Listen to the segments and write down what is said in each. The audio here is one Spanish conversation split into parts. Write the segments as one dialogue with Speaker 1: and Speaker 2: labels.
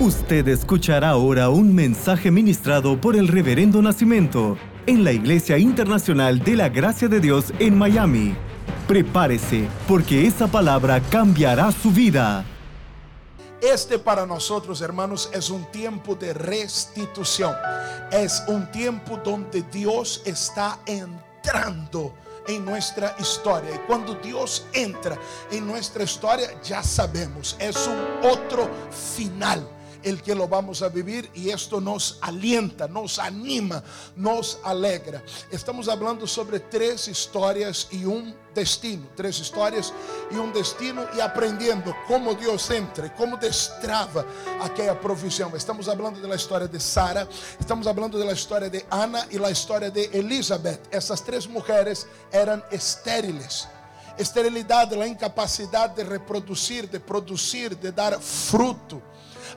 Speaker 1: Usted escuchará ahora un mensaje ministrado por el Reverendo Nacimiento en la Iglesia Internacional de la Gracia de Dios en Miami. Prepárese, porque esa palabra cambiará su vida.
Speaker 2: Este para nosotros, hermanos, es un tiempo de restitución. Es un tiempo donde Dios está entrando en nuestra historia. Y cuando Dios entra en nuestra historia, ya sabemos, es un otro final el que lo vamos a vivir y esto nos alienta, nos anima, nos alegra. Estamos hablando sobre tres historias y un destino, tres historias y un destino y aprendiendo cómo Dios entra, cómo destrava aquella provisión. Estamos hablando de la historia de Sara, estamos hablando de la historia de Ana y la historia de Elizabeth. Esas tres mujeres eran estériles. Esterilidad, la incapacidad de reproducir, de producir, de dar fruto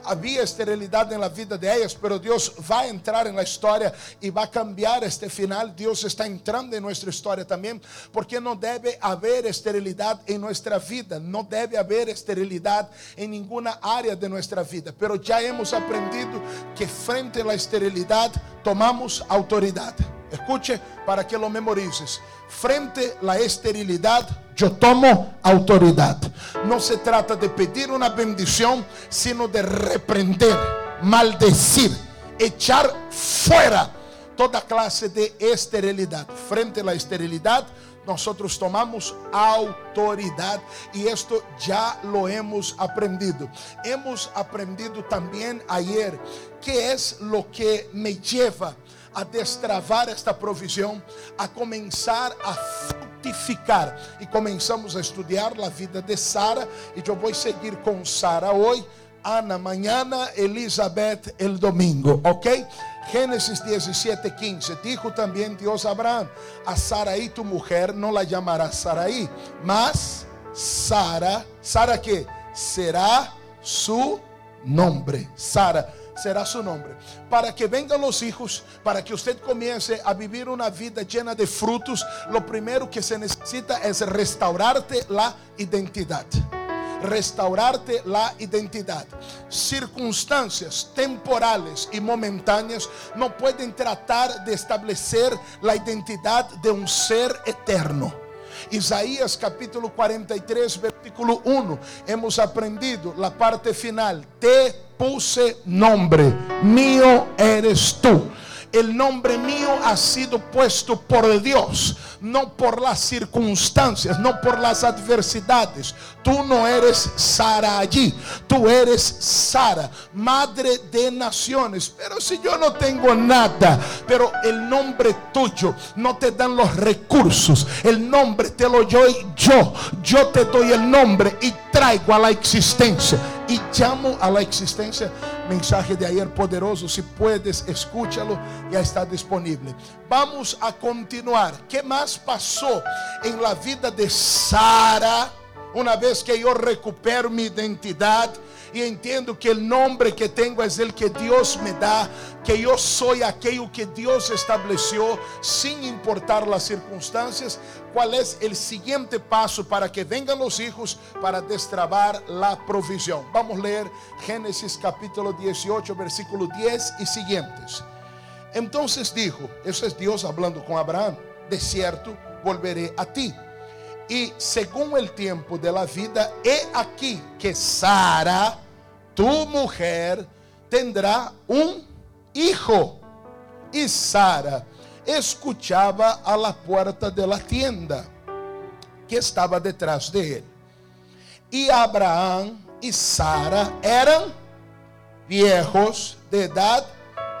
Speaker 2: havia esterilidade na vida de elas, pero Deus vai entrar na história e vai cambiar este final. Deus está entrando em nossa história também, porque não deve haver esterilidade em nossa vida, não deve haver esterilidade em nenhuma área de nossa vida. Pero já hemos aprendido que frente à esterilidade tomamos autoridade. Escuche para que lo memorices. Frente a la esterilidad, yo tomo autoridad. No se trata de pedir una bendición, sino de reprender, maldecir, echar fuera toda clase de esterilidad. Frente a la esterilidad, nosotros tomamos autoridad y esto ya lo hemos aprendido. Hemos aprendido también ayer qué es lo que me lleva a destravar esta provisão, a começar a frutificar. E começamos a estudar a vida de Sara, e eu vou seguir com Sara hoje, Ana amanhã, Elizabeth el domingo, ok? Gênesis 17, 15. Dijo também Deus a Abraão: A Saraí, tu mujer, não la llamarás Saraí, mas Sara, Sara que será su nombre. Sara será su nombre. Para que vengan los hijos, para que usted comience a vivir una vida llena de frutos, lo primero que se necesita es restaurarte la identidad. Restaurarte la identidad. Circunstancias temporales y momentáneas no pueden tratar de establecer la identidad de un ser eterno. Isaías capítulo 43, versículo 1. Hemos aprendido la parte final. Te puse nombre. Mío eres tú. El nombre mío ha sido puesto por Dios, no por las circunstancias, no por las adversidades. Tú no eres Sara allí, tú eres Sara, madre de naciones. Pero si yo no tengo nada, pero el nombre tuyo no te dan los recursos, el nombre te lo doy yo. Yo te doy el nombre y traigo a la existencia y llamo a la existencia. Mensaje de ayer poderoso, si puedes, escúchalo, ya está disponible. Vamos a continuar. ¿Qué más pasó en la vida de Sara? Una vez que yo recupero mi identidad y entiendo que el nombre que tengo es el que Dios me da, que yo soy aquello que Dios estableció sin importar las circunstancias, ¿cuál es el siguiente paso para que vengan los hijos para destrabar la provisión? Vamos a leer Génesis capítulo 18, versículo 10 y siguientes. Entonces dijo, eso es Dios hablando con Abraham, de cierto volveré a ti y según el tiempo de la vida, he aquí que Sara, tu mujer, tendrá un hijo. Y Sara escuchaba a la puerta de la tienda que estaba detrás de él. Y Abraham y Sara eran viejos de edad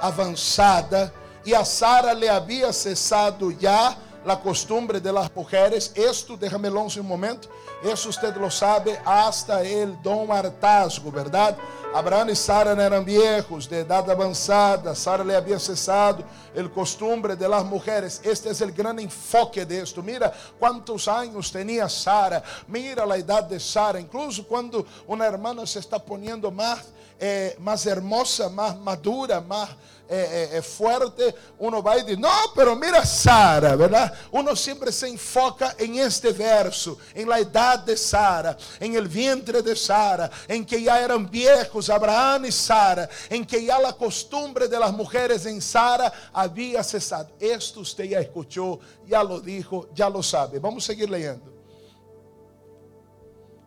Speaker 2: avanzada y a Sara le había cesado ya la costumbre de las mujeres. Esto, déjame un momento. Eso usted lo sabe hasta el don hartazgo, ¿verdad? Abraham y Sara eran viejos, de edad avanzada. Sara le había cesado el costumbre de las mujeres. Este es el gran enfoque de esto. Mira cuántos años tenía Sara. Mira la edad de Sara. Incluso cuando una hermana se está poniendo más, eh, más hermosa, más madura, más é, é, é fuerte, uno vai e diz, não, pero mira Sara, ¿verdad? Uno sempre se enfoca em este verso, em la edad de Sara, en el vientre de Sara, en que ya eran viejos Abraham y Sara, en que ya la costumbre de las mujeres en Sara había cesado. Esto usted ya escuchó, ya lo dijo, ya lo sabe. Vamos a seguir leyendo.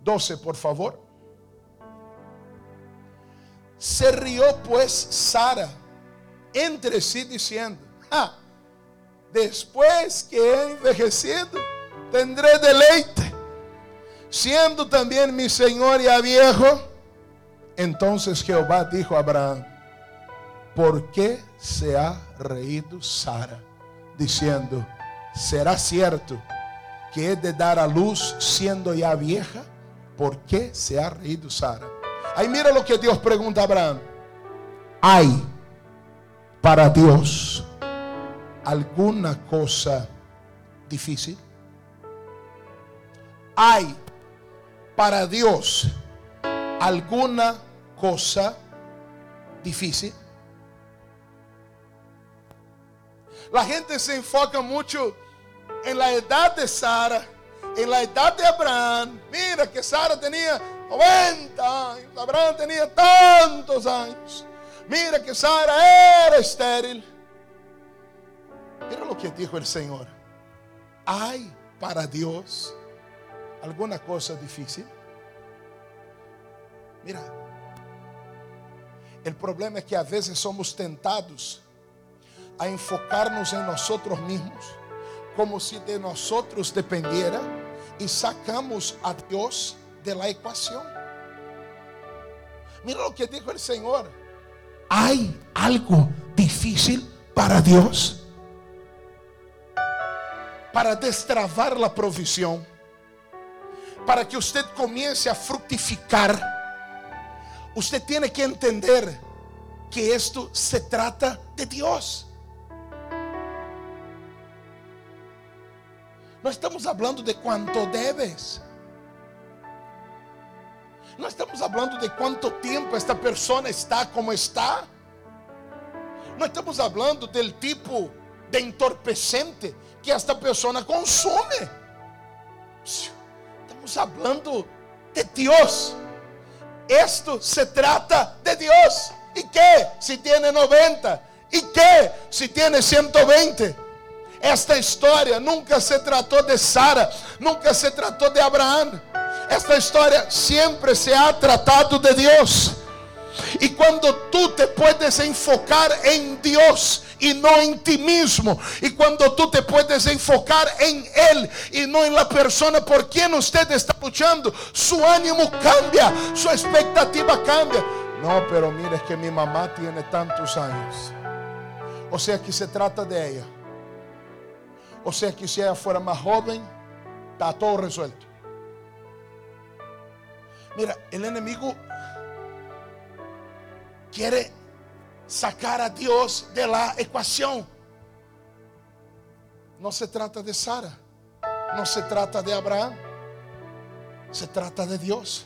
Speaker 2: 12, por favor. Se rió pues Sara entre sí diciendo, después que he envejecido, tendré deleite, siendo también mi Señor ya viejo. Entonces Jehová dijo a Abraham, ¿por qué se ha reído Sara? Diciendo, ¿será cierto que he de dar a luz siendo ya vieja? ¿Por qué se ha reído Sara? Ahí mira lo que Dios pregunta a Abraham. ¿Hay para Dios alguna cosa difícil? ¿Hay para Dios alguna cosa difícil? La gente se enfoca mucho en la edad de Sara, en la edad de Abraham. Mira que Sara tenía 90 años, Abraham tenía tantos años. Mira que Sara era estéril. Mira lo que dijo el Señor. ¿Hay para Dios alguna cosa difícil? Mira, el problema es que a veces somos tentados a enfocarnos en nosotros mismos, como si de nosotros dependiera, y sacamos a Dios de la ecuación. Mira lo que dijo el Señor. ¿Hay algo difícil para Dios? Para destravar la provisión, para que usted comience a fructificar, usted tiene que entender que esto se trata de Dios. No estamos hablando de cuánto debes. No estamos hablando de cuánto tiempo esta persona está como está. No estamos hablando del tipo de entorpecente que esta persona consume. Estamos hablando de Dios. Esto se trata de Dios. ¿Y qué si tiene 90? ¿Y qué si tiene 120? Esta história nunca se tratou de Sara, nunca se tratou de Abraão. Esta história sempre se ha tratado de Deus. E quando tu te puedes enfocar em Deus e não em ti mesmo, e quando tu te puedes enfocar em Ele e não em la persona por quem usted está luchando, su ânimo cambia, sua expectativa cambia. Não, pero mira, es que mi mamá tiene tantos anos. O sea que se trata de ella. O sea que si ella fuera más joven, está todo resuelto. Mira, el enemigo quiere sacar a Dios de la ecuación. No se trata de Sara, no se trata de Abraham, se trata de Dios.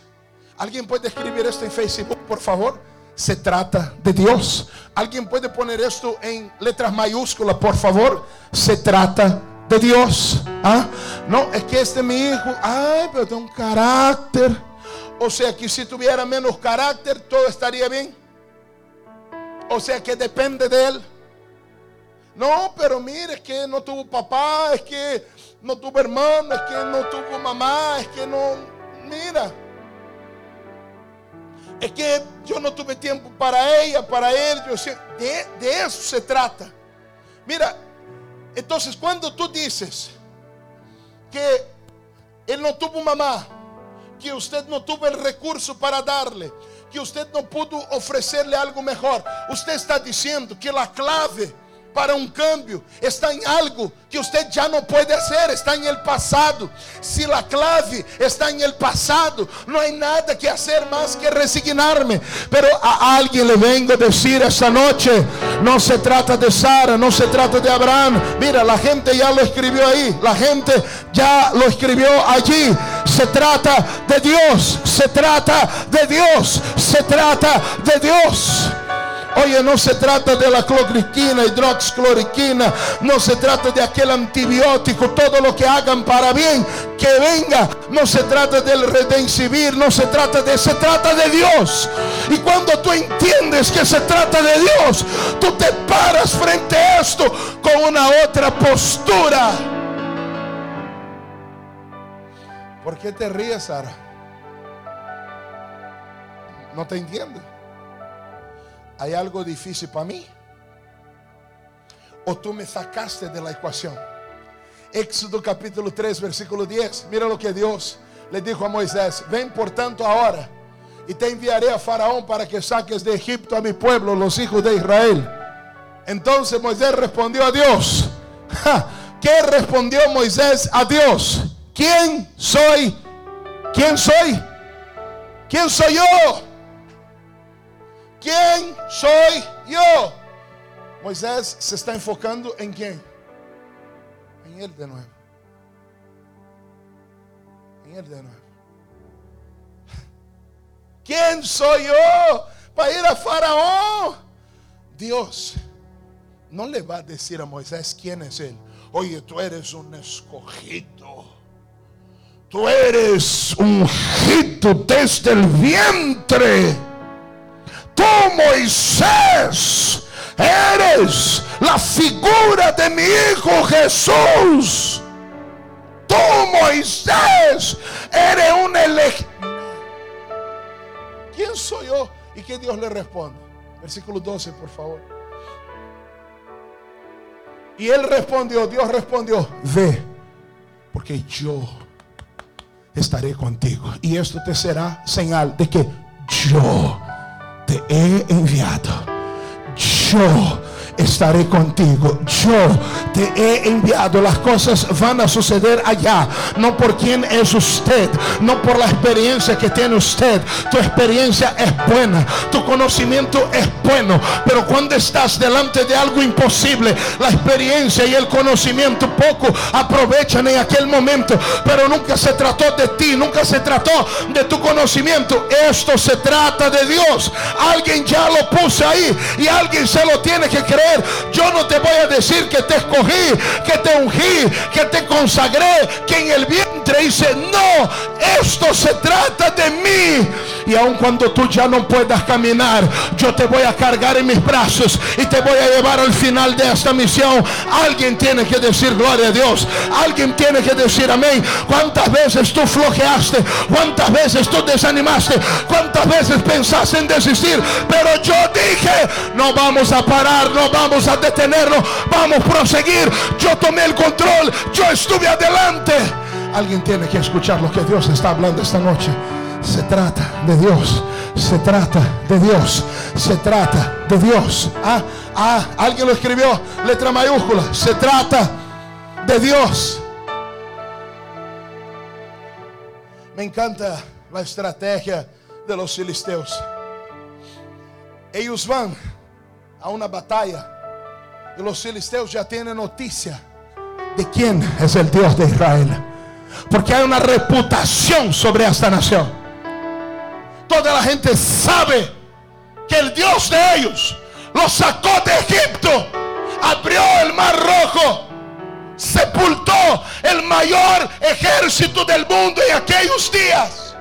Speaker 2: ¿Alguien puede escribir esto en Facebook, por favor? Se trata de Dios. ¿Alguien puede poner esto en letras mayúsculas, por favor? Se trata de Dios. ¿Ah? No, es que este mi hijo, ay, pero tiene un carácter. O sea que si tuviera menos carácter, todo estaría bien. O sea que depende de él. No, pero mire, es que no tuvo papá, es que no tuvo hermano, es que no tuvo mamá, es que no, mira. Es que yo no tuve tiempo para ella, para él. Yo, de, de eso se trata. Mira, entonces cuando tú dices que él no tuvo mamá, que usted no tuvo el recurso para darle, que usted no pudo ofrecerle algo mejor. Usted está diciendo que la clave para um cambio está em algo que você já não pode fazer, está em el passado. Se a clave está em el passado, não há nada que fazer mais que resignar-me. Pero a alguém le vengo a dizer esta noite: não se trata de Sara, não se trata de Abraham. Mira, a gente já lo escreveu aí, a gente já lo escreveu allí. Se trata de Deus, se trata de Deus, se trata de Deus. Oye, no se trata de la cloriquina, hidroxicloroquina, no se trata de aquel antibiótico, todo lo que hagan para bien, que venga. No se trata del redencibir, no se trata de, se trata de Dios. Y cuando tú entiendes que se trata de Dios, tú te paras frente a esto con una otra postura. ¿Por qué te ríes, Sara? No te entiendo. ¿Hay algo difícil para mí? ¿O tú me sacaste de la ecuación? Éxodo capítulo 3, versículo 10. Mira lo que Dios le dijo a Moisés. Ven por tanto ahora y te enviaré a Faraón para que saques de Egipto a mi pueblo, los hijos de Israel. Entonces Moisés respondió a Dios. ¿Qué respondió Moisés a Dios? ¿Quién soy? ¿Quién soy? ¿Quién soy yo? ¿Quién soy yo? Moisés se está enfocando en quién? En él de nuevo. En él de nuevo. ¿Quién soy yo para ir a Faraón? Dios no le va a decir a Moisés quién es él. Oye, tú eres un escogido. Tú eres ungido desde el vientre. Tú, Moisés, eres la figura de mi hijo Jesús. Tú, Moisés, eres un elegido. ¿Quién soy yo? Y que Dios le responde. Versículo 12, por favor. Y él respondió, Dios respondió, ve, porque yo estaré contigo. Y esto te será señal de que yo te he enviado. Yo estaré contigo. Yo te he enviado. Las cosas van a suceder allá. No por quién es usted. No por la experiencia que tiene usted. Tu experiencia es buena. Tu conocimiento es bueno. Pero cuando estás delante de algo imposible, la experiencia y el conocimiento poco aprovechan en aquel momento. Pero nunca se trató de ti. Nunca se trató de tu conocimiento. Esto se trata de Dios. Alguien ya lo puso ahí. Y alguien se lo tiene que creer yo no te voy a decir que te escogí, que te ungí, que te consagré, que en el vientre hice, no, esto se trata de mí. Y aun cuando tú ya no puedas caminar, yo te voy a cargar en mis brazos y te voy a llevar al final de esta misión. Alguien tiene que decir gloria a Dios. Alguien tiene que decir amén. ¿Cuántas veces tú flojeaste? ¿Cuántas veces tú desanimaste? ¿Cuántas veces pensaste en desistir? Pero yo dije, no vamos a parar, no vamos a detenernos, vamos a proseguir. Yo tomé el control, yo estuve adelante. Alguien tiene que escuchar lo que Dios está hablando esta noche. Se trata de Dios. Se trata de Dios. Se trata de Dios. Ah, ah, alguien lo escribió. Letra mayúscula. Se trata de Dios. Me encanta la estrategia de los filisteos. Ellos van a una batalla y los filisteos ya tienen noticia de quién es el Dios de Israel. Porque hay una reputación sobre esta nación. Toda la gente sabe que el Dios de ellos los sacó de Egipto, abrió el mar rojo, sepultó el mayor ejército del mundo en aquellos días.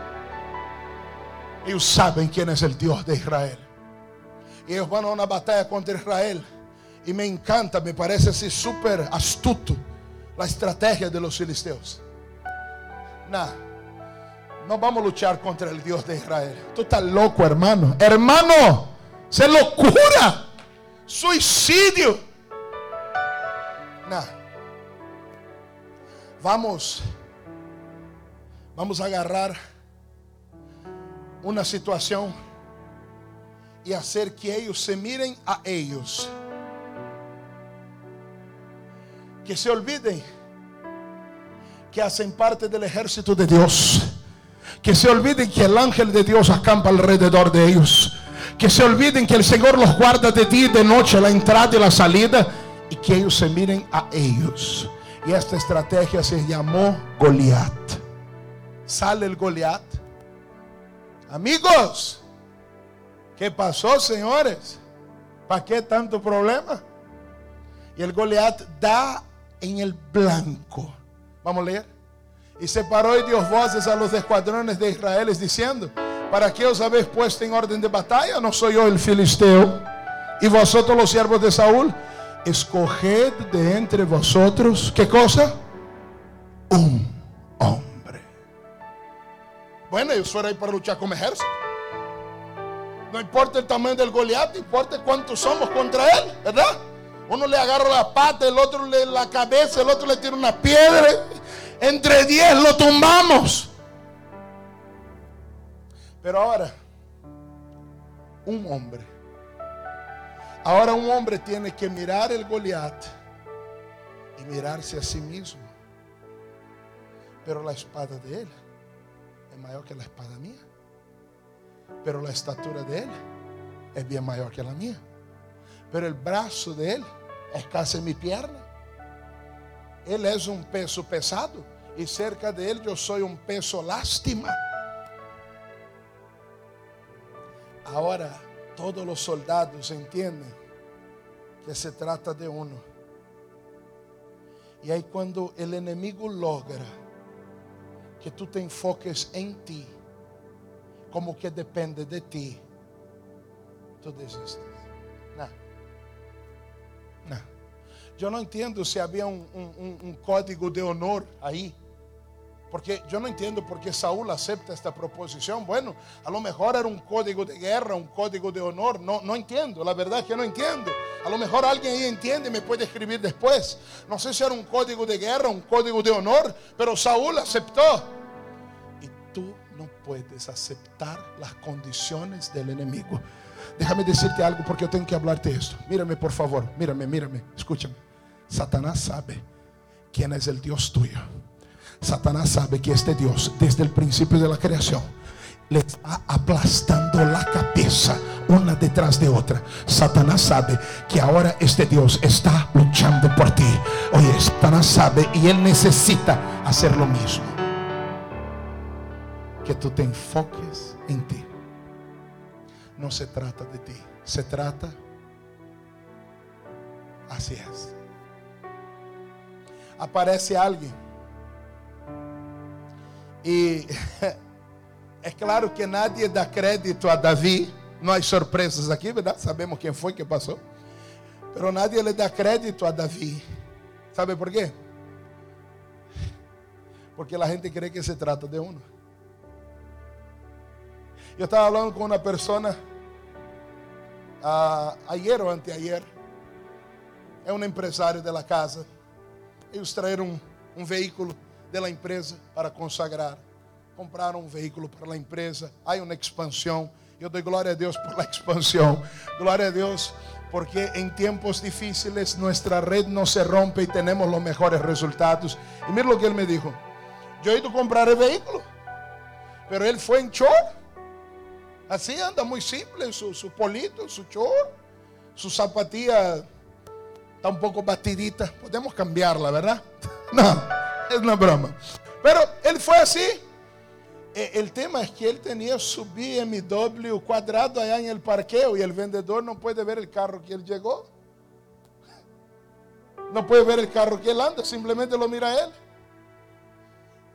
Speaker 2: Ellos saben quién es el Dios de Israel. Y ellos van a una batalla contra Israel. Y me encanta, me parece así súper astuto la estrategia de los filisteos. Nada no vamos a luchar contra el Dios de Israel. Tú estás loco, hermano. Hermano, se locura. Suicidio. Nada. Vamos. Vamos a agarrar una situación y hacer que ellos se miren a ellos. Que se olviden que hacen parte del ejército de Dios que se olviden que el ángel de Dios acampa alrededor de ellos. Que se olviden que el Señor los guarda de día y de noche, la entrada y la salida. Y que ellos se miren a ellos. Y esta estrategia se llamó Goliat. Sale el Goliat. Amigos, ¿qué pasó, señores? ¿Para qué tanto problema? Y el Goliat da en el blanco. Vamos a leer. Y separó y dio voces a los escuadrones de Israel diciendo, ¿para qué os habéis puesto en orden de batalla? ¿No soy yo el filisteo? Y vosotros los siervos de Saúl, escoged de entre vosotros, ¿qué cosa? Un hombre. Bueno, ellos fueron ahí para luchar como ejército. No importa el tamaño del Goliat, importa cuántos somos contra él, ¿verdad? Uno le agarra la pata, el otro le la cabeza, el otro le tira una piedra. Entre diez lo tumbamos. Pero ahora, un hombre. Ahora un hombre tiene que mirar el Goliat y mirarse a sí mismo. Pero la espada de él es mayor que la espada mía. Pero la estatura de él es bien mayor que la mía. Pero el brazo de él es casi mi pierna. Él es un peso pesado y cerca de él yo soy un peso lástima. Ahora todos los soldados entienden que se trata de uno. Y ahí cuando el enemigo logra que tú te enfoques en ti, como que depende de ti, tú desistes. No. No. Yo no entiendo si había un código de honor ahí. Porque yo no entiendo por qué Saúl acepta esta proposición. Bueno, a lo mejor era un código de guerra, un código de honor. No, no entiendo, la verdad es que no entiendo. A lo mejor alguien ahí entiende y me puede escribir después. No sé si era un código de guerra, un código de honor, pero Saúl aceptó. Puedes aceptar las condiciones del enemigo. Déjame decirte algo porque yo tengo que hablarte esto. Mírame por favor, mírame, mírame, escúchame. Satanás sabe quién es el Dios tuyo. Satanás sabe que este Dios, desde el principio de la creación, le está aplastando la cabeza una detrás de otra. Satanás sabe que ahora este Dios está luchando por ti. Oye, Satanás sabe y él necesita hacer lo mismo. Que tú te enfoques en ti. No se trata de ti, se trata así es. Aparece alguien y es claro que nadie da crédito a David. No hay sorpresas aquí, ¿verdad? Sabemos quién fue que pasó. Pero nadie le da crédito a David. ¿Sabe por qué? Porque la gente cree que se trata de uno. Yo estaba hablando con una persona uh, ayer o anteayer. É um empresário da casa. Eles traíram um, um veículo da empresa para consagrar. Compraram um veículo para a empresa. Há uma expansão. Eu dou glória a Deus por a expansão. Glória a Deus porque em tempos difíceis nossa rede não se rompe e temos os melhores resultados. E mira o que ele me dijo. Eu he ido comprar o veículo, pero ele foi em chor. Assim anda muito simples, su, su polito, su chor, su zapatilla está pouco batidita. Podemos cambiarla, ¿verdad? Não, é uma broma. Pero ele foi assim. El tema es que él tenía su BMW cuadrado allá en el parqueo y el vendedor no puede ver el carro que él llegó. No puede ver el carro que él anda, simplemente lo mira a él.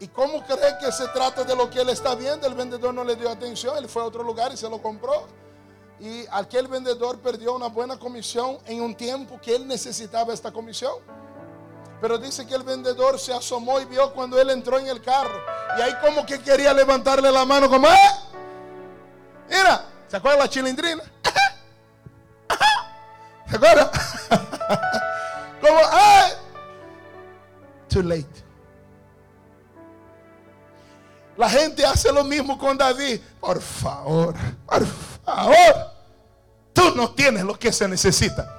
Speaker 2: ¿Y cómo cree que se trata de lo que él está viendo? El vendedor no le dio atención, él fue a otro lugar y se lo compró. Y aquel vendedor perdió una buena comisión en un tiempo que él necesitaba esta comisión. Pero dice que el vendedor se asomó y vio cuando él entró en el carro. Y ahí como que quería levantarle la mano como, ¡eh! Mira, ¿se acuerda la chilindrina? ¿Se acuerda? como, ¡eh! Too late. La gente hace lo mismo con David. Por favor, por favor. Tú no tienes lo que se necesita.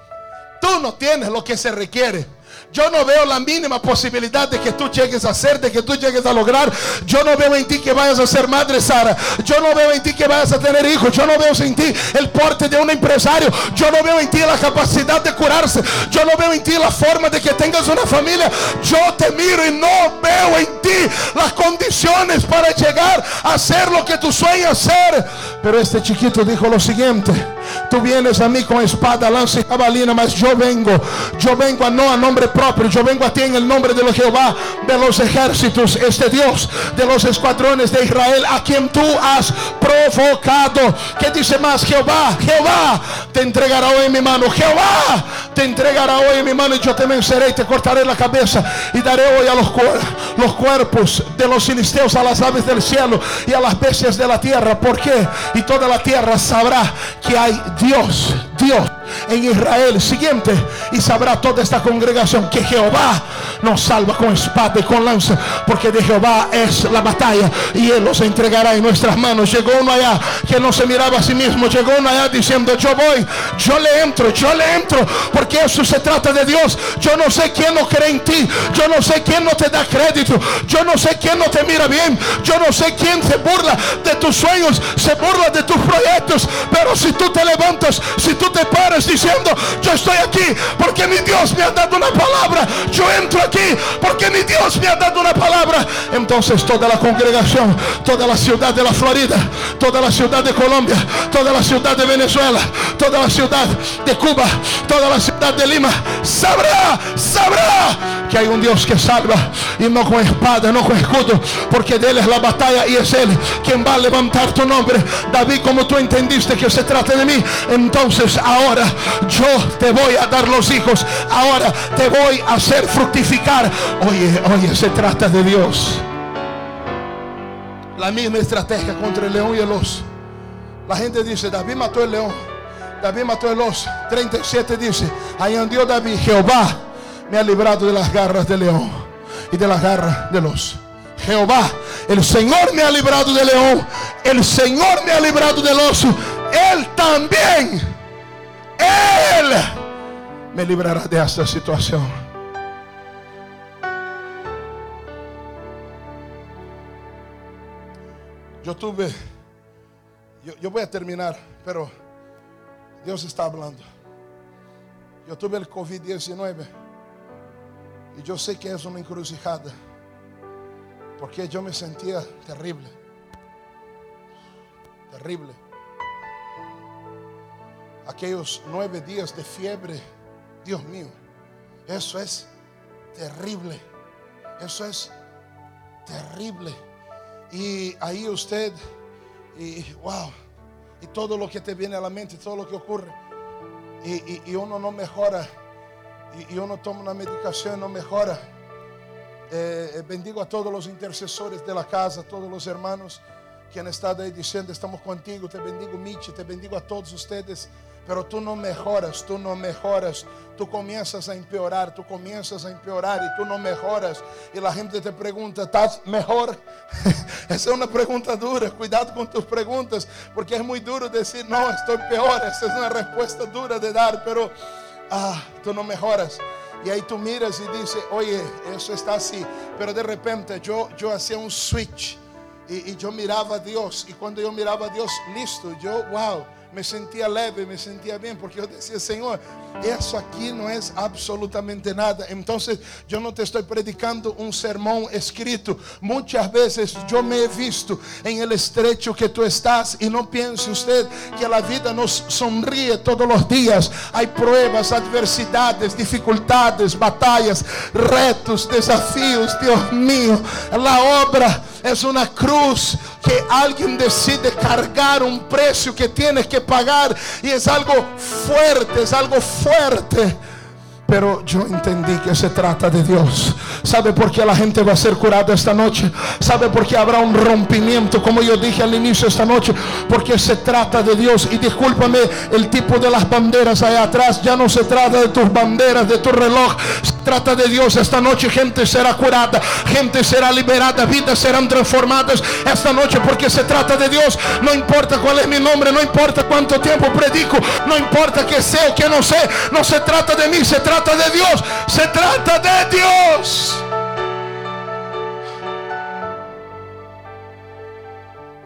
Speaker 2: Tú no tienes lo que se requiere. Yo no veo la mínima posibilidad de que tú llegues a ser, de que tú llegues a lograr. Yo no veo en ti que vayas a ser madre, Sara. Yo no veo en ti que vayas a tener hijos. Yo no veo en ti el porte de un empresario. Yo no veo en ti la capacidad de curarse. Yo no veo en ti la forma de que tengas una familia. Yo te miro y no veo en ti las condiciones para llegar a ser lo que tú sueñas ser. Pero este chiquito dijo lo siguiente. Tú vienes a mí con espada, lanza y jabalina, mas yo vengo. Yo vengo a no a nombre propio yo vengo a ti en el nombre de los Jehová de los ejércitos, este Dios de los escuadrones de Israel, a quien tú has provocado. ¿Qué dice más? Jehová, Jehová te entregará hoy mi mano. Jehová te entregará hoy en mi mano y yo te venceré te cortaré la cabeza y daré hoy a los, cuerpos de los filisteos, a las aves del cielo y a las bestias de la tierra. ¿Por qué? Y toda la tierra sabrá que hay Dios, Dios en Israel. Siguiente, y sabrá toda esta congregación que Jehová nos salva con espada y con lanza, porque de Jehová es la batalla y Él los entregará en nuestras manos. Llegó uno allá que no se miraba a sí mismo, llegó uno allá diciendo, yo voy, yo le entro, yo le entro, eso se trata de Dios. Yo no sé quién no cree en ti, yo no sé quién no te da crédito, yo no sé quién no te mira bien, yo no sé quién se burla de tus sueños, se burla de tus proyectos, pero si tú te levantas, si tú te paras diciendo, yo estoy aquí porque mi Dios me ha dado una palabra, yo entro aquí porque mi Dios me ha dado una palabra. Entonces toda la congregación, toda la ciudad de la Florida, toda la ciudad de Colombia, toda la ciudad de Venezuela, toda la ciudad de Cuba, toda la ciudad de Lima, sabrá, sabrá que hay un Dios que salva y no con espada, no con escudo, porque de Él es la batalla y es Él quien va a levantar tu nombre. David, como tú entendiste que se trata de mí, entonces ahora yo te voy a dar los hijos, ahora te voy a hacer fructificar. Oye, oye, se trata de Dios. La misma estrategia contra el león y el oso. La gente dice, David mató el león. David mató el oso. 37 dice, ahí andió David, Jehová me ha librado de las garras del león y de las garras del oso. Jehová, el Señor me ha librado del león, el Señor me ha librado del oso, Él también, Él me librará de esta situación. Yo tuve, yo, yo voy a terminar, pero Dios está hablando. Yo tuve el COVID-19. Y yo sé que es una encrucijada. Porque yo me sentía terrible. Terrible. Aquellos nueve días de fiebre. Dios mío. Eso es terrible. Eso es terrible. Y ahí usted, y wow, y todo lo que te viene a la mente, todo lo que ocurre, y, y uno no mejora y, uno toma una medicación, no mejora. Eh, eh, bendigo a todos los intercesores de la casa, a todos los hermanos que han estado ahí diciendo, estamos contigo, te bendigo Michi, te bendigo a todos ustedes, pero tú no mejoras, tú no mejoras, tú comienzas a empeorar, tú comienzas a empeorar y tú no mejoras. Y la gente te pregunta, ¿estás mejor? Esa es una pregunta dura, cuidado con tus preguntas, porque es muy duro decir, no, estoy peor, esa es una respuesta dura de dar, pero ah, tú no mejoras. Y ahí tú miras y dices, oye, eso está así. Pero de repente yo, yo hacía un switch y, y yo miraba a Dios. Y cuando yo miraba a Dios, listo, yo, wow me sentía leve, me sentía bien, porque yo decía, Señor, eso aquí no es absolutamente nada. Entonces yo no te estoy predicando un sermón escrito. Muchas veces yo me he visto en el estrecho que tú estás y no piense usted que la vida nos sonríe todos los días. Hay pruebas, adversidades, dificultades, batallas, retos, desafíos. Dios mío, la obra es una cruz que alguien decide cargar un precio que tienes que pagar y es algo fuerte, es algo fuerte. Pero yo entendí que se trata de Dios. ¿Sabe por qué la gente va a ser curada esta noche? ¿Sabe por qué habrá un rompimiento, como yo dije al inicio esta noche? Porque se trata de Dios. Y discúlpame el tipo de las banderas allá atrás. Ya no se trata de tus banderas, de tu reloj trata de Dios, esta noche gente será curada, gente será liberada, vidas serán transformadas esta noche porque se trata de Dios. No importa cuál es mi nombre, no importa cuánto tiempo predico, no importa que sé o que no sé, no se trata de mí, se trata de Dios, se trata de Dios.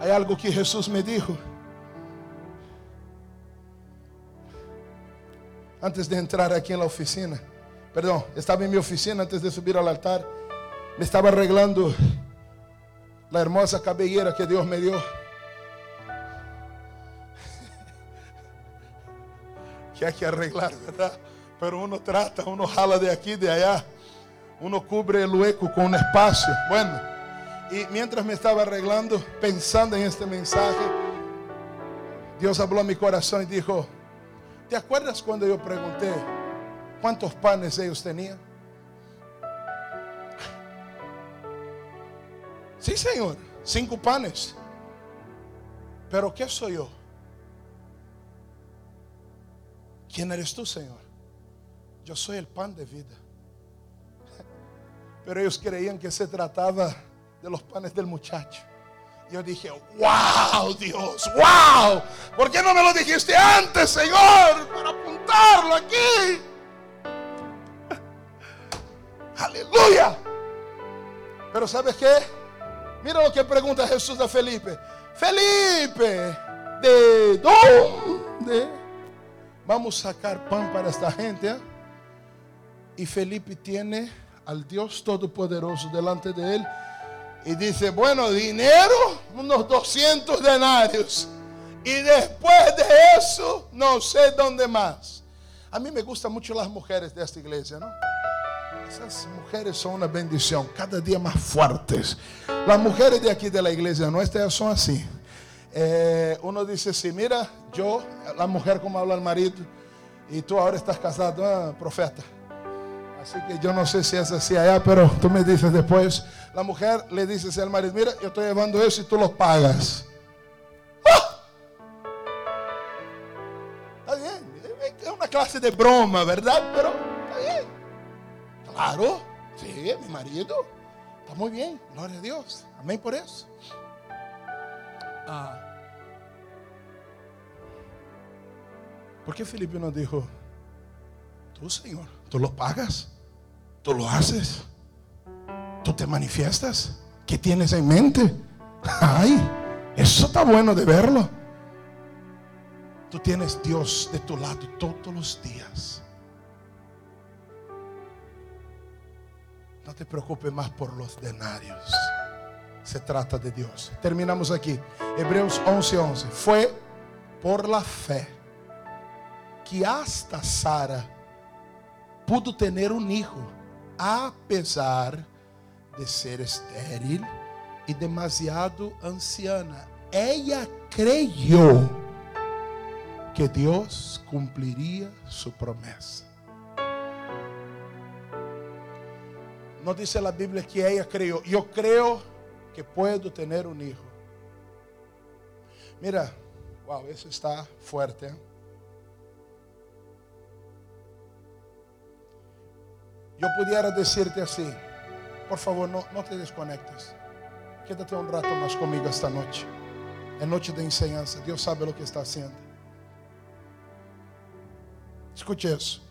Speaker 2: Hay algo que Jesús me dijo. Antes de entrar aquí en la oficina, perdón, estaba en mi oficina antes de subir al altar, me estaba arreglando la hermosa cabellera que Dios me dio. que hay que arreglar, ¿verdad? Pero uno trata, uno jala de aquí, de allá, uno cubre el hueco con un espacio. Bueno, y mientras me estaba arreglando, pensando en este mensaje, Dios habló a mi corazón y dijo, ¿te acuerdas cuando yo pregunté cuántos panes ellos tenían? Sí, Señor, cinco panes. Pero ¿qué soy yo? ¿Quién eres tú, Señor? Yo soy el pan de vida. Pero ellos creían que se trataba de los panes del muchacho. Yo dije, wow, Dios, wow. ¿Por qué no me lo dijiste antes, Señor? Para apuntarlo aquí. Aleluya. Pero ¿sabes qué? Mira lo que pregunta Jesús a Felipe. Felipe, ¿de dónde vamos a sacar pan para esta gente? Eh? Y Felipe tiene al Dios Todopoderoso delante de él y dice, bueno, dinero, unos 200 denarios. Y después de eso, no sé dónde más. A mí me gustan mucho las mujeres de esta iglesia, ¿no? Esas mujeres son una bendición, cada día más fuertes. Las mujeres de aquí de la iglesia nuestra son así. Eh, uno dice, sí, mira, yo, la mujer como habla el marido, y tú ahora estás casado, ah, profeta. Así que yo no sé si es así allá, pero tú me dices después. La mujer le dice al marido, mira, yo estoy llevando eso y tú lo pagas. ¡Ah! Está bien, es una clase de broma, ¿verdad? Pero. Claro, sí, mi marido. Está muy bien, gloria a Dios. Amén por eso. Ah. ¿Por qué Felipe nos dijo, tú Señor, tú lo pagas? ¿Tú lo haces? ¿Tú te manifiestas? ¿Qué tienes en mente? Ay, eso está bueno de verlo. Tú tienes Dios de tu lado todos los días. No te preocupes más por los denarios. Se trata de Dios. Terminamos aquí. Hebreos 11:11. 11. Fue por la fe que hasta Sara pudo tener un hijo apesar de ser estéril e demasiado anciana. Ella creyó que Dios cumpliría su promesa. No dice la Biblia que ella creyó. Yo creo que puedo tener un hijo. Mira, wow, eso está fuerte. ¿eh? Yo pudiera decirte así, por favor, no, te desconectes. Quédate un rato más conmigo esta noche. En noche de enseñanza. Dios sabe lo que está haciendo. Escuche eso.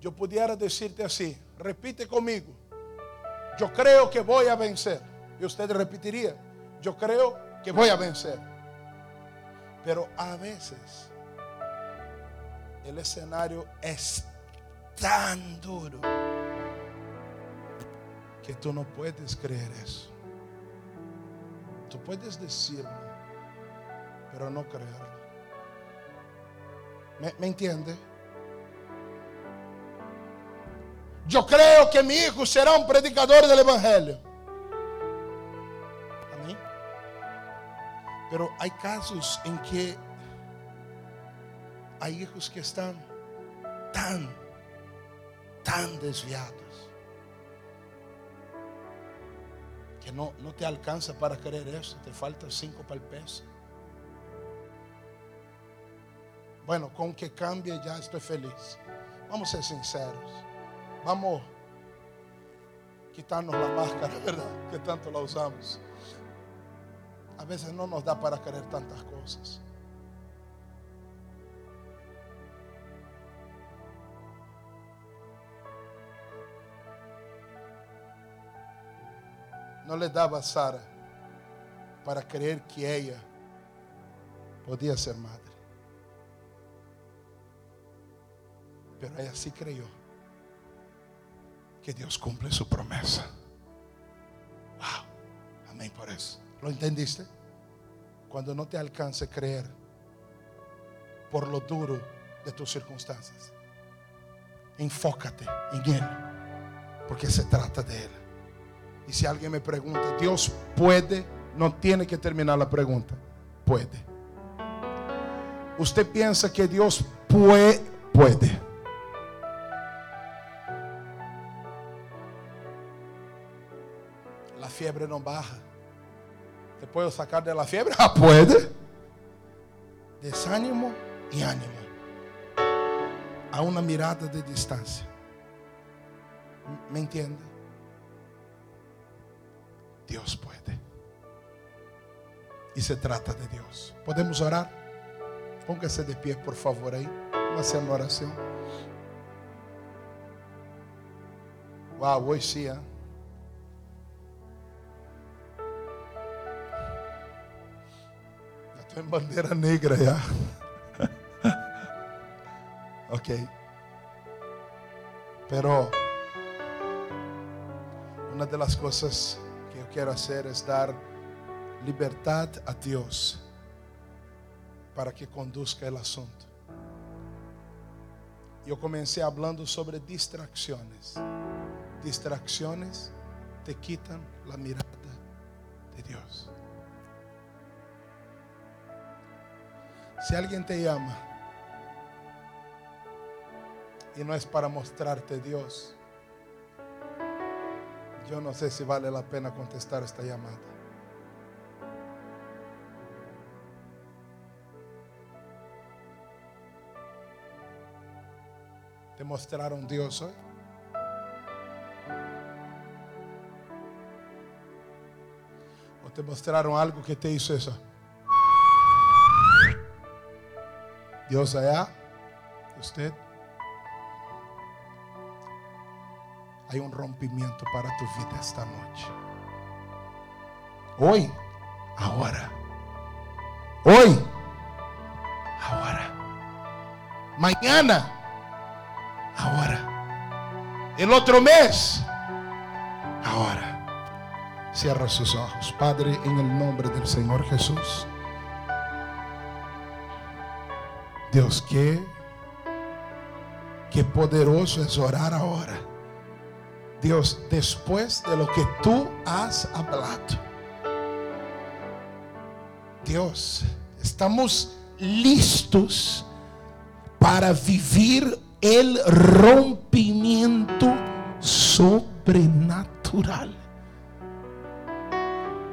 Speaker 2: Yo pudiera decirte así, repite conmigo. Yo creo que voy a vencer. Y usted repetiría, yo creo que voy a vencer. Pero a veces el escenario es tan duro que tú no puedes creer eso. Tú puedes decirlo, pero no creerlo. ¿Me, ¿Me, entiende? Yo creo que mi hijo será un predicador del Evangelio. Amén. Pero hay casos en que hay hijos que están tan, tan desviados que no, no te alcanza para creer eso, te falta cinco para el peso. Bueno, con que cambie ya estoy feliz. Vamos a ser sinceros. Vamos a quitarnos la máscara, ¿verdad? Que tanto la usamos. A veces no nos da para querer tantas cosas. No le daba a Sara para creer que ella podía ser madre. Pero ella sí creyó que Dios cumple su promesa. Wow. Amén por eso. ¿Lo entendiste? Cuando no te alcance creer por lo duro de tus circunstancias, enfócate en Él, porque se trata de Él. Y si alguien me pregunta, Dios puede, no tiene que terminar la pregunta, puede. Usted piensa que Dios puede, puede. Fiebre no baja. ¿Te puedo sacar de la fiebre? Ah, puede. Desánimo y ánimo. A una mirada de distancia. ¿Me entiende? Dios puede. Y se trata de Dios. ¿Podemos orar? Póngase de pie, por favor, ahí. Vamos hacer una oración. Wow, hoy sí. ¿eh? En bandera negra ya. ok. Pero una de las cosas quiero hacer es dar libertad a Dios para que conduzca el asunto. Yo comencé hablando sobre distracciones. Distracciones te quitan la mirada de Dios. Si alguien te llama y no es para mostrarte Dios, yo no sé si vale la pena contestar esta llamada. ¿Te mostraron Dios hoy? ¿O te mostraron algo que te hizo eso? Allá, usted. hay un rompimiento para tu vida esta noche. Hoy, ahora. Hoy, ahora. Mañana, ahora. El otro mes, ahora. Cierra sus ojos, Padre, en el nombre del Señor Jesús. Dios, que, poderoso es orar ahora Dios, después de lo que tú has hablado, Dios, estamos listos para vivir el rompimiento sobrenatural.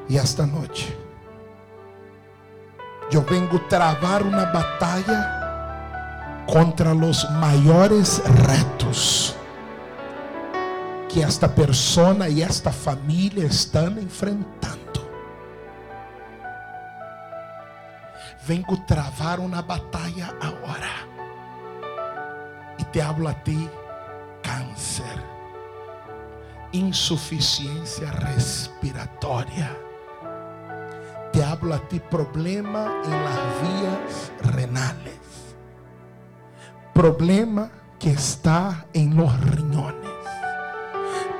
Speaker 2: Y esta noche yo vengo a trabar una batalla contra los mayores retos que esta persona y esta familia están enfrentando. Vengo travar una batalla ahora. Y te hablo a ti, cáncer, insuficiencia respiratoria. Te hablo a ti, problema en las vías renales. Problema que está en los riñones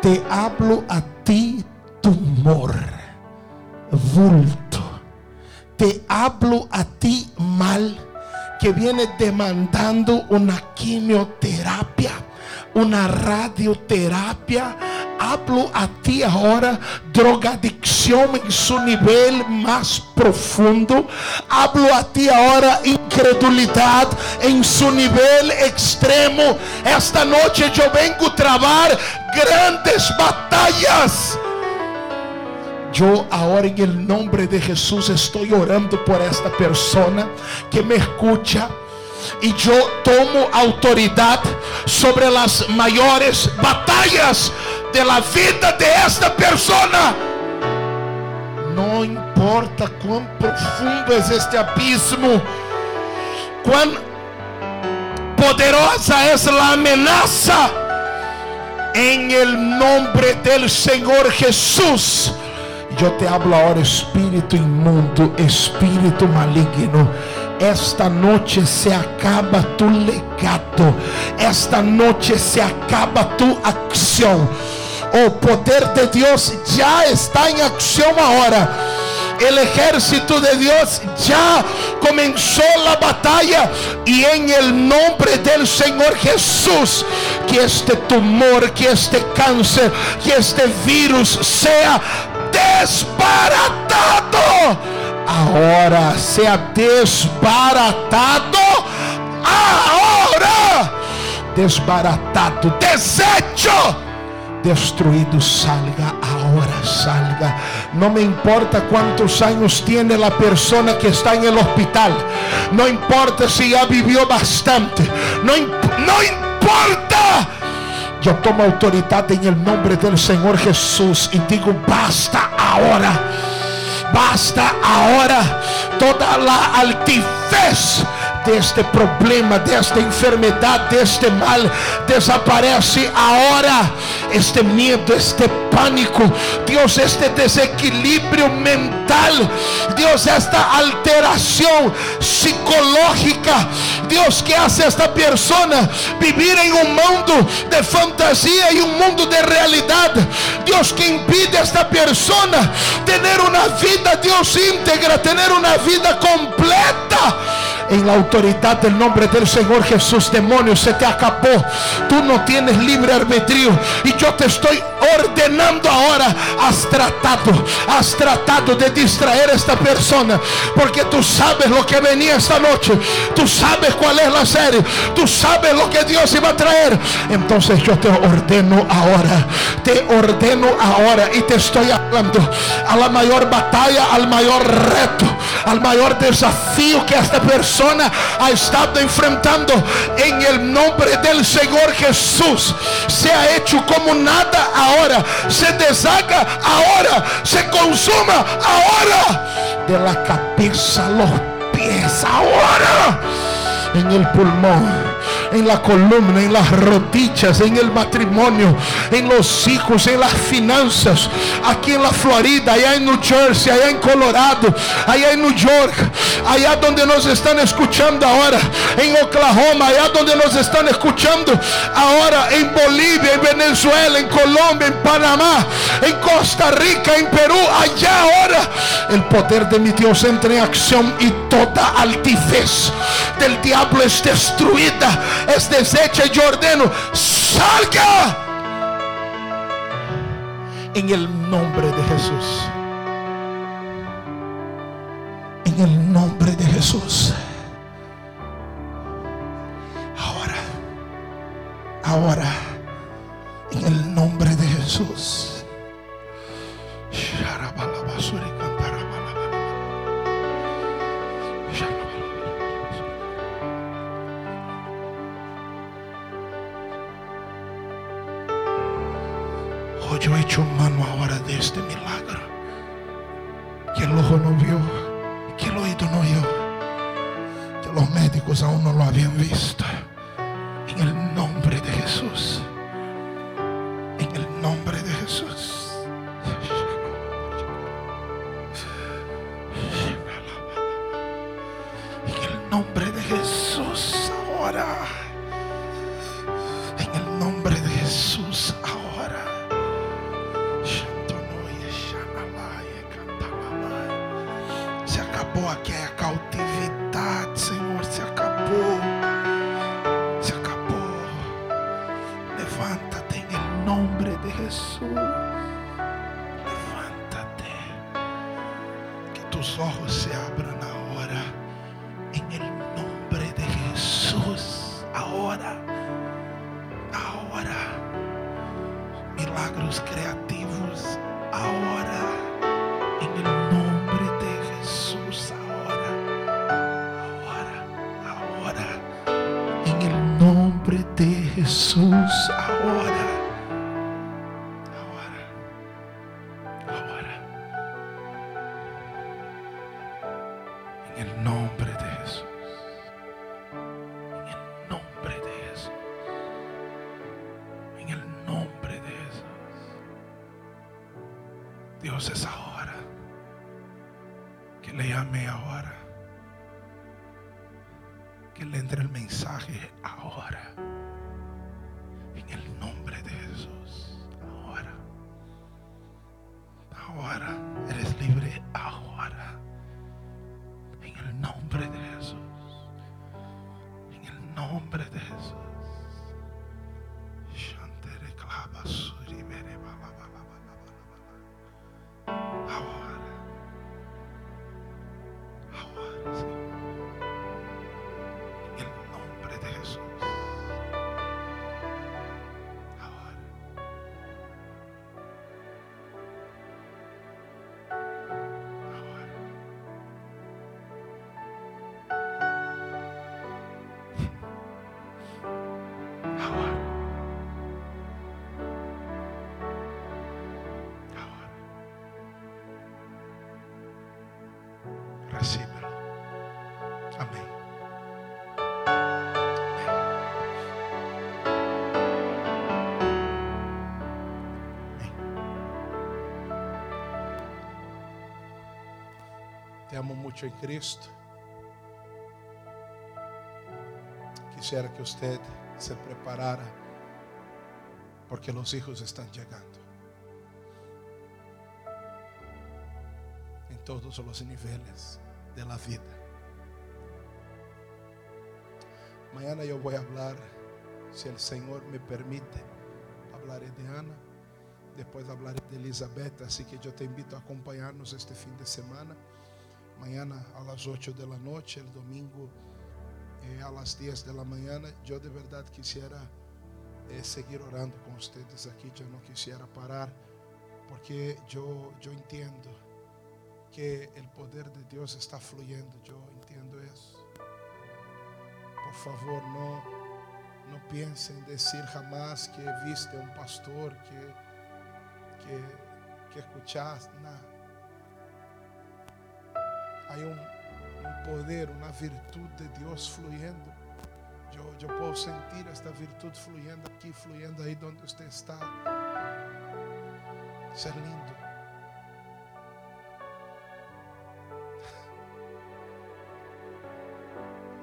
Speaker 2: te hablo a ti tumor, vulto. Te hablo a ti mal que viene demandando una quimioterapia, una radioterapia hablo a ti ahora drogadicción en su nivel más profundo. Hablo a ti ahora incredulidad en su nivel extremo. Esta noche yo vengo a trabar grandes batallas. Yo ahora en el nombre de Jesús estoy orando por esta persona que me escucha y yo tomo autoridad sobre las mayores batallas de la vida de esta persona. No importa cuán profundo es este abismo, cuán poderosa es la amenaza. En el del Señor Jesús. Yo te hablo ahora, espíritu inmundo, espíritu maligno. Esta noche se acaba tu legado. Esta noche se acaba tu acción. O poder de Dios ya está en acción ahora. El ejército de Dios ya comenzó la batalla y en el nombre del Señor Jesús, que este tumor, que este cáncer, que este virus sea desbaratado. Ahora sea desbaratado. Ahora desbaratado, desecho destruido, salga ahora, salga. No me importa cuántos años tiene la persona que está en el hospital. No importa si ya vivió bastante. No, no importa. Yo tomo autoridad en el nombre del Señor Jesús y digo, basta ahora. Basta ahora toda la altivez de este problema, de esta enfermedad, de este mal, desaparece ahora. Este miedo, este pánico, Dios, este desequilibrio mental, Dios, esta alteración psicológica, Dios, que hace a esta persona vivir en un mundo de fantasía y un mundo de realidad. Dios, que impide a esta persona tener una vida, Dios, íntegra, tener una vida completa en la autoridad del nombre del Señor Jesús, demonio, se te acabó. Tú no tienes libre arbitrio. Y yo te estoy ordenando ahora. Has tratado, has tratado de distraer a esta persona. Porque tú sabes lo que venía esta noche. Tú sabes cuál es la serie. Tú sabes lo que Dios iba a traer. Entonces yo te ordeno ahora. Te ordeno ahora. Y te estoy hablando a la mayor batalla, al mayor reto, al mayor desafío que esta persona ha estado enfrentando en el nombre del Señor Jesús. Se ha hecho como nada ahora. Se deshaga ahora. Se consuma ahora. De la cabeza a los pies ahora. En el pulmón en la columna, en las rodillas, en el matrimonio, en los hijos, en las finanzas, aquí en la Florida, allá en New Jersey, allá en Colorado, allá en New York, allá donde nos están escuchando ahora, en Oklahoma, allá donde nos están escuchando ahora, en Bolivia, en Venezuela, en Colombia, en Panamá, en Costa Rica, en Perú, allá ahora, el poder de mi Dios entra en acción y toda altivez del diablo es destruida es deshecha y yo ordeno, salga en el nombre de Jesús. En el nombre de Jesús. Ahora, ahora, en el nombre de Jesús. Yo he hecho mano ahora de este milagro. Que el ojo no vio, que el oído no oyó, que los médicos aún no lo habían visto. En el nombre de Jesús. En el nombre de Jesús. Le entre el mensaje ahora. En el nombre de Jesús. Ahora. Ahora. Te amo mucho en Cristo. Quisiera que usted se preparara porque los hijos están llegando. En todos los niveles de la vida. Mañana yo voy a hablar, si el Señor me permite, hablaré de Ana, después hablaré de Elizabeth, así que yo te invito a acompañarnos este fin de semana. Mañana a las 8 de la noche, el domingo eh, a las 10 de la mañana. Yo de verdad quisiera eh, seguir orando con ustedes aquí, yo no quisiera parar, porque yo, yo entiendo que el poder de Dios está fluyendo, yo entiendo eso. Por favor, no, no piensen decir jamás que viste un pastor, que, que, que escuchaste, nada. Un, un poder, una virtud de Dios fluyendo. Yo, yo puedo sentir esta virtud fluyendo aquí, fluyendo ahí donde usted está. Ser lindo.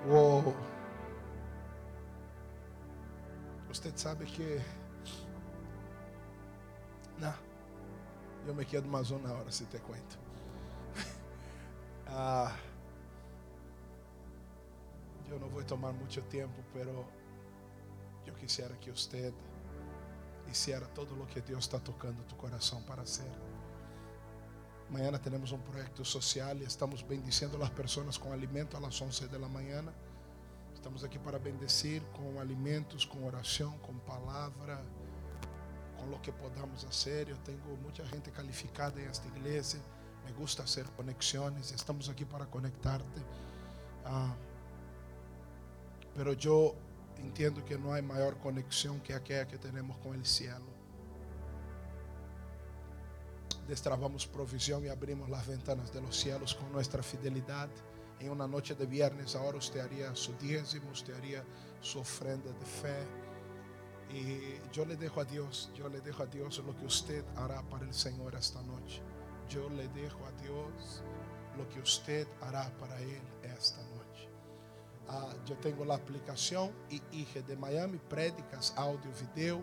Speaker 2: Wow. Usted sabe que. Nah, yo me quedo más una hora si te cuento. Ah, no voy a tomar mucho tiempo, pero yo quisiera que usted hiciera todo lo que Dios está tocando tu corazón para hacer. Mañana tenemos un proyecto social y estamos bendiciendo a las personas con alimento a las 11 de la mañana. Estamos aquí para bendecir con alimentos, con oración, con palabra, con lo que podamos hacer. Yo tengo mucha gente calificada en esta iglesia. Me gusta hacer conexiones. Estamos aquí para conectarte. Ah, pero yo entiendo que no hay mayor conexión que aquella que tenemos con el cielo. Destrabamos provisión y abrimos las ventanas de los cielos con nuestra fidelidad. En una noche de viernes ahora usted haría su diezmo, usted haría su ofrenda de fe. Y yo le dejo a Dios, yo le dejo a Dios lo que usted hará para el Señor esta noche. Yo le dejo a Dios lo que usted hará para Él esta noche. Ah, yo tengo la aplicación IIG de Miami, prédicas, audio, video,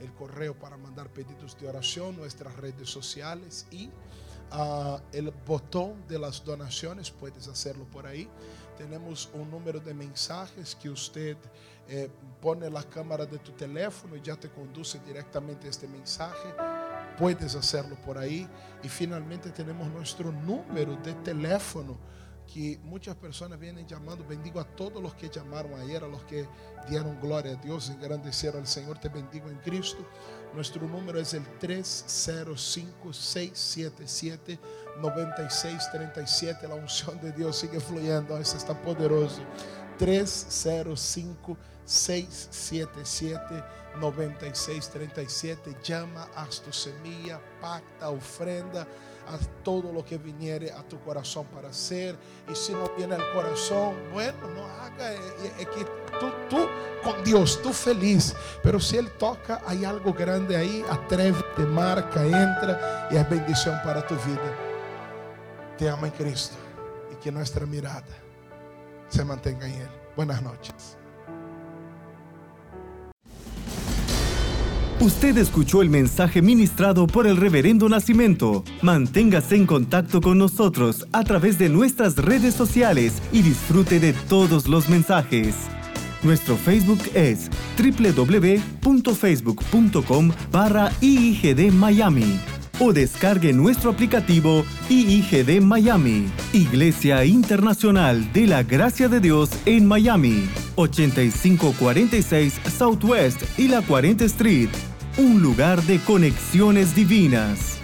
Speaker 2: el correo para mandar pedidos de oración, nuestras redes sociales y ah, el botón de las donaciones, puedes hacerlo por ahí. Tenemos un número de mensajes que usted eh, pone la cámara de tu teléfono y ya te conduce directamente este mensaje. Puedes hacerlo por ahí. Y finalmente tenemos nuestro número de teléfono que muchas personas vienen llamando. Bendigo a todos los que llamaron ayer, a los que dieron gloria a Dios, engrandecieron al Señor. Te bendigo en Cristo. Nuestro número es el 305-677-9637. La unción de Dios sigue fluyendo. Eso está poderoso. 305 677 9637. Llama, haz tu semilla, pacta, ofrenda, haz todo lo que viniere a tu corazón para hacer. Y si no viene al corazón, bueno, no haga. Es que tú, tú con Dios, tú feliz. Pero si Él toca, hay algo grande ahí. Atrévete, marca, entra y es bendición para tu vida. Te ama en Cristo y que nuestra mirada se mantenga en Él. Buenas noches.
Speaker 1: Usted escuchó el mensaje ministrado por el Reverendo Nacimiento. Manténgase en contacto con nosotros a través de nuestras redes sociales y disfrute de todos los mensajes. Nuestro Facebook es www.facebook.com barra IIGD Miami o descargue nuestro aplicativo IIGD Miami, Iglesia Internacional de la Gracia de Dios en Miami, 8546 Southwest y la 40 Street un lugar de conexiones divinas.